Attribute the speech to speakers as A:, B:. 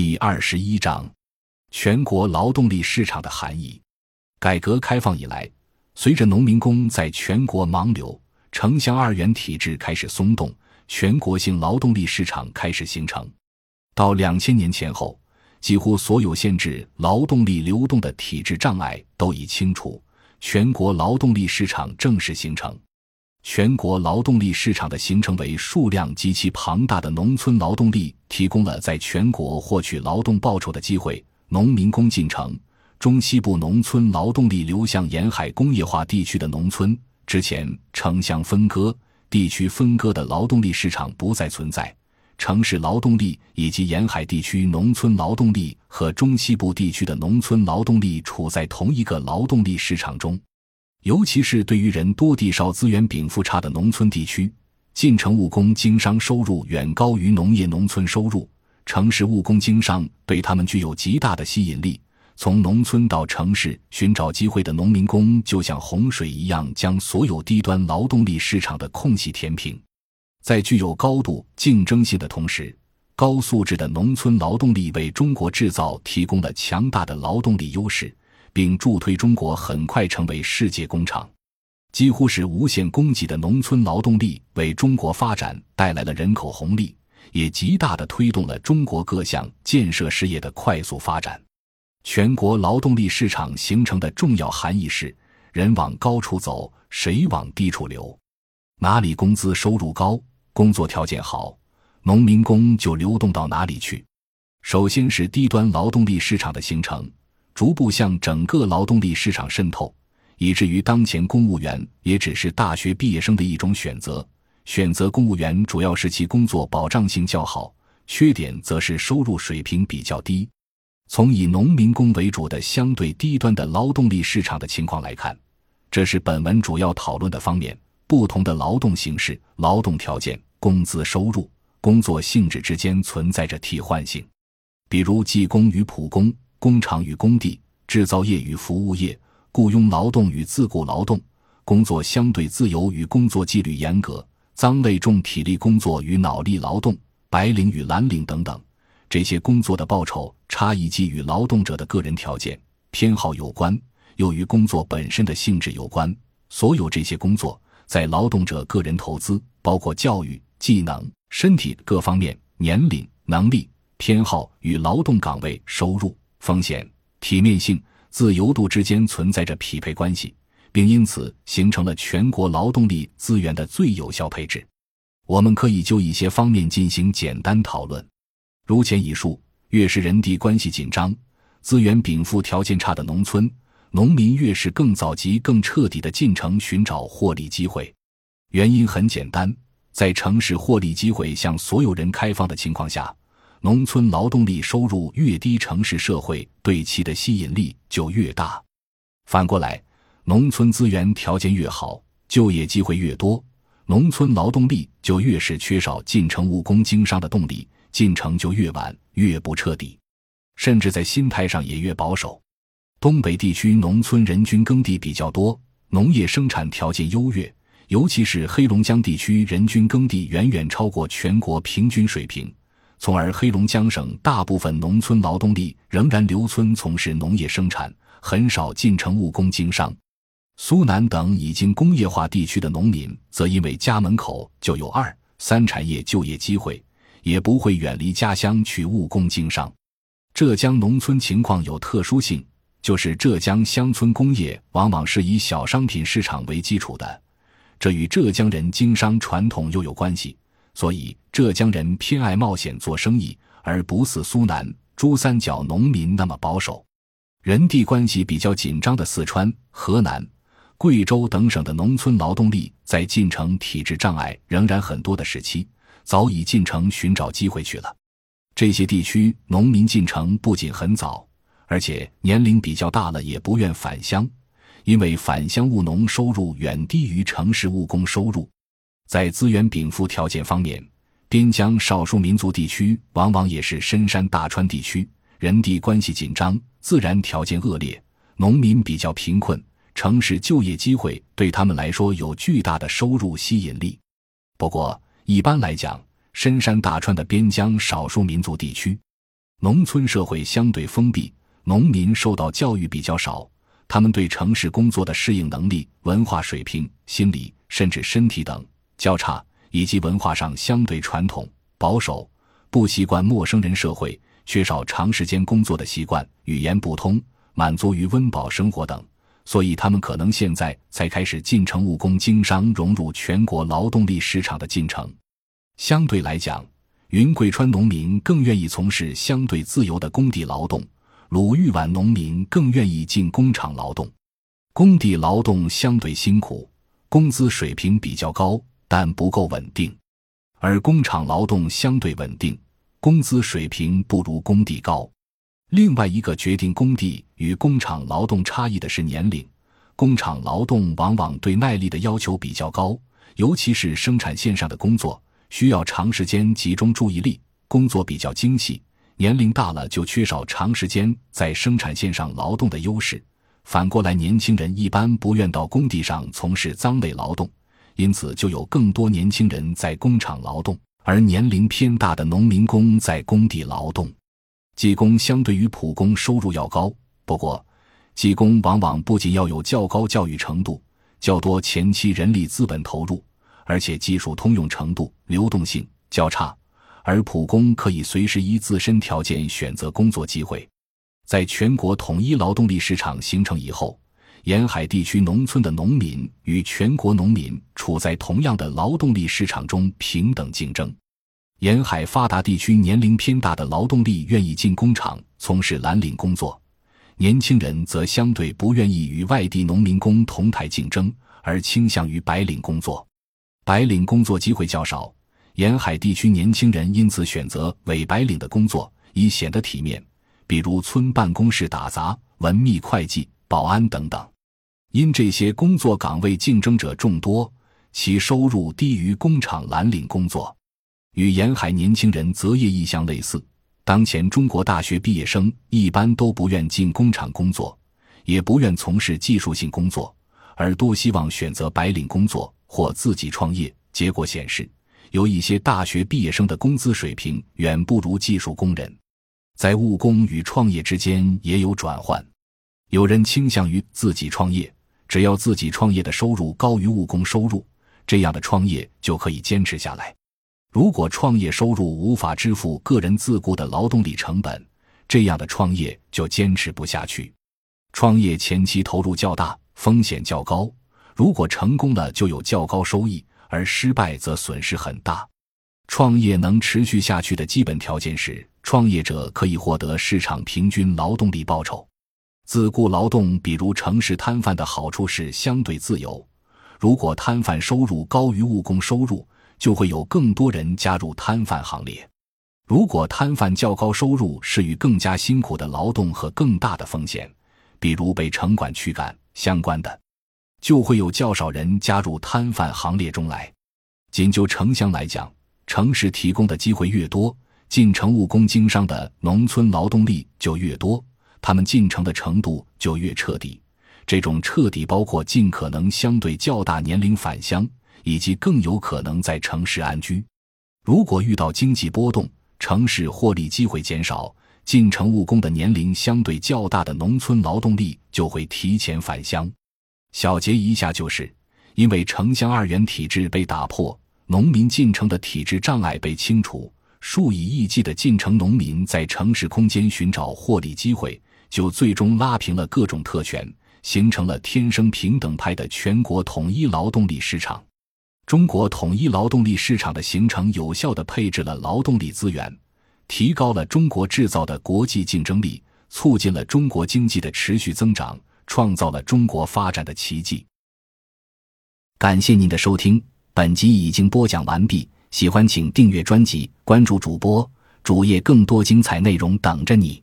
A: 第二十一章：全国劳动力市场的含义。改革开放以来，随着农民工在全国盲流，城乡二元体制开始松动，全国性劳动力市场开始形成。到两千年前后，几乎所有限制劳动力流动的体制障碍都已清除，全国劳动力市场正式形成。全国劳动力市场的形成为数量极其庞大的农村劳动力提供了在全国获取劳动报酬的机会。农民工进城，中西部农村劳动力流向沿海工业化地区的农村。之前城乡分割、地区分割的劳动力市场不再存在，城市劳动力以及沿海地区农村劳动力和中西部地区的农村劳动力处在同一个劳动力市场中。尤其是对于人多地少、资源禀赋差的农村地区，进城务工经商收入远高于农业农村收入。城市务工经商对他们具有极大的吸引力。从农村到城市寻找机会的农民工，就像洪水一样，将所有低端劳动力市场的空隙填平。在具有高度竞争性的同时，高素质的农村劳动力为中国制造提供了强大的劳动力优势。并助推中国很快成为世界工厂，几乎是无限供给的农村劳动力为中国发展带来了人口红利，也极大的推动了中国各项建设事业的快速发展。全国劳动力市场形成的重要含义是：人往高处走，水往低处流。哪里工资收入高，工作条件好，农民工就流动到哪里去。首先是低端劳动力市场的形成。逐步向整个劳动力市场渗透，以至于当前公务员也只是大学毕业生的一种选择。选择公务员主要是其工作保障性较好，缺点则是收入水平比较低。从以农民工为主的相对低端的劳动力市场的情况来看，这是本文主要讨论的方面。不同的劳动形式、劳动条件、工资收入、工作性质之间存在着替换性，比如技工与普工。工厂与工地、制造业与服务业、雇佣劳动与自雇劳动、工作相对自由与工作纪律严格、脏累重体力工作与脑力劳动、白领与蓝领等等，这些工作的报酬差异既与劳动者的个人条件偏好有关，又与工作本身的性质有关。所有这些工作在劳动者个人投资，包括教育、技能、身体各方面、年龄、能力、偏好与劳动岗位、收入。风险、体面性、自由度之间存在着匹配关系，并因此形成了全国劳动力资源的最有效配置。我们可以就一些方面进行简单讨论。如前已述，越是人地关系紧张、资源禀赋条件差的农村，农民越是更早及更彻底的进城寻找获利机会。原因很简单，在城市获利机会向所有人开放的情况下。农村劳动力收入越低，城市社会对其的吸引力就越大。反过来，农村资源条件越好，就业机会越多，农村劳动力就越是缺少进城务工经商的动力，进城就越晚，越不彻底，甚至在心态上也越保守。东北地区农村人均耕地比较多，农业生产条件优越，尤其是黑龙江地区人均耕地远远超过全国平均水平。从而，黑龙江省大部分农村劳动力仍然留村从事农业生产，很少进城务工经商。苏南等已经工业化地区的农民，则因为家门口就有二三产业就业机会，也不会远离家乡去务工经商。浙江农村情况有特殊性，就是浙江乡村工业往往是以小商品市场为基础的，这与浙江人经商传统又有关系。所以，浙江人偏爱冒险做生意，而不似苏南、珠三角农民那么保守。人地关系比较紧张的四川、河南、贵州等省的农村劳动力，在进城体制障碍仍然很多的时期，早已进城寻找机会去了。这些地区农民进城不仅很早，而且年龄比较大了，也不愿返乡，因为返乡务农收入远低于城市务工收入。在资源禀赋条件方面，边疆少数民族地区往往也是深山大川地区，人地关系紧张，自然条件恶劣，农民比较贫困，城市就业机会对他们来说有巨大的收入吸引力。不过，一般来讲，深山大川的边疆少数民族地区，农村社会相对封闭，农民受到教育比较少，他们对城市工作的适应能力、文化水平、心理甚至身体等较差，以及文化上相对传统保守，不习惯陌生人社会，缺少长时间工作的习惯，语言不通，满足于温饱生活等。所以，他们可能现在才开始进城务工、经商，融入全国劳动力市场的进程。相对来讲，云贵川农民更愿意从事相对自由的工地劳动，鲁豫皖农民更愿意进工厂劳动。工地劳动相对辛苦，工资水平比较高，但不够稳定；而工厂劳动相对稳定，工资水平不如工地高。另外一个决定工地与工厂劳动差异的是年龄。工厂劳动往往对耐力的要求比较高，尤其是生产线上的工作需要长时间集中注意力，工作比较精细。年龄大了就缺少长时间在生产线上劳动的优势。反过来，年轻人一般不愿到工地上从事脏累劳动，因此就有更多年轻人在工厂劳动，而年龄偏大的农民工在工地劳动。技工相对于普工收入要高，不过，技工往往不仅要有较高教育程度、较多前期人力资本投入，而且技术通用程度、流动性较差。而普工可以随时依自身条件选择工作机会。在全国统一劳动力市场形成以后，沿海地区农村的农民与全国农民处在同样的劳动力市场中平等竞争。沿海发达地区年龄偏大的劳动力愿意进工厂从事蓝领工作，年轻人则相对不愿意与外地农民工同台竞争，而倾向于白领工作。白领工作机会较少，沿海地区年轻人因此选择伪白领的工作，以显得体面，比如村办公室打杂、文秘、会计、保安等等。因这些工作岗位竞争者众多，其收入低于工厂蓝领工作。与沿海年轻人择业意向类似，当前中国大学毕业生一般都不愿进工厂工作，也不愿从事技术性工作，而多希望选择白领工作或自己创业。结果显示，有一些大学毕业生的工资水平远不如技术工人。在务工与创业之间也有转换，有人倾向于自己创业，只要自己创业的收入高于务工收入，这样的创业就可以坚持下来。如果创业收入无法支付个人自雇的劳动力成本，这样的创业就坚持不下去。创业前期投入较大，风险较高，如果成功了就有较高收益，而失败则损失很大。创业能持续下去的基本条件是，创业者可以获得市场平均劳动力报酬。自雇劳动，比如城市摊贩的好处是相对自由，如果摊贩收入高于务工收入。就会有更多人加入摊贩行列。如果摊贩较高收入是与更加辛苦的劳动和更大的风险，比如被城管驱赶相关的，就会有较少人加入摊贩行列中来。仅就城乡来讲，城市提供的机会越多，进城务工经商的农村劳动力就越多，他们进城的程度就越彻底。这种彻底包括尽可能相对较大年龄返乡。以及更有可能在城市安居。如果遇到经济波动，城市获利机会减少，进城务工的年龄相对较大的农村劳动力就会提前返乡。小结一下，就是因为城乡二元体制被打破，农民进城的体制障碍被清除，数以亿计的进城农民在城市空间寻找获利机会，就最终拉平了各种特权，形成了天生平等派的全国统一劳动力市场。中国统一劳动力市场的形成，有效地配置了劳动力资源，提高了中国制造的国际竞争力，促进了中国经济的持续增长，创造了中国发展的奇迹。感谢您的收听，本集已经播讲完毕。喜欢请订阅专辑，关注主播主页，更多精彩内容等着你。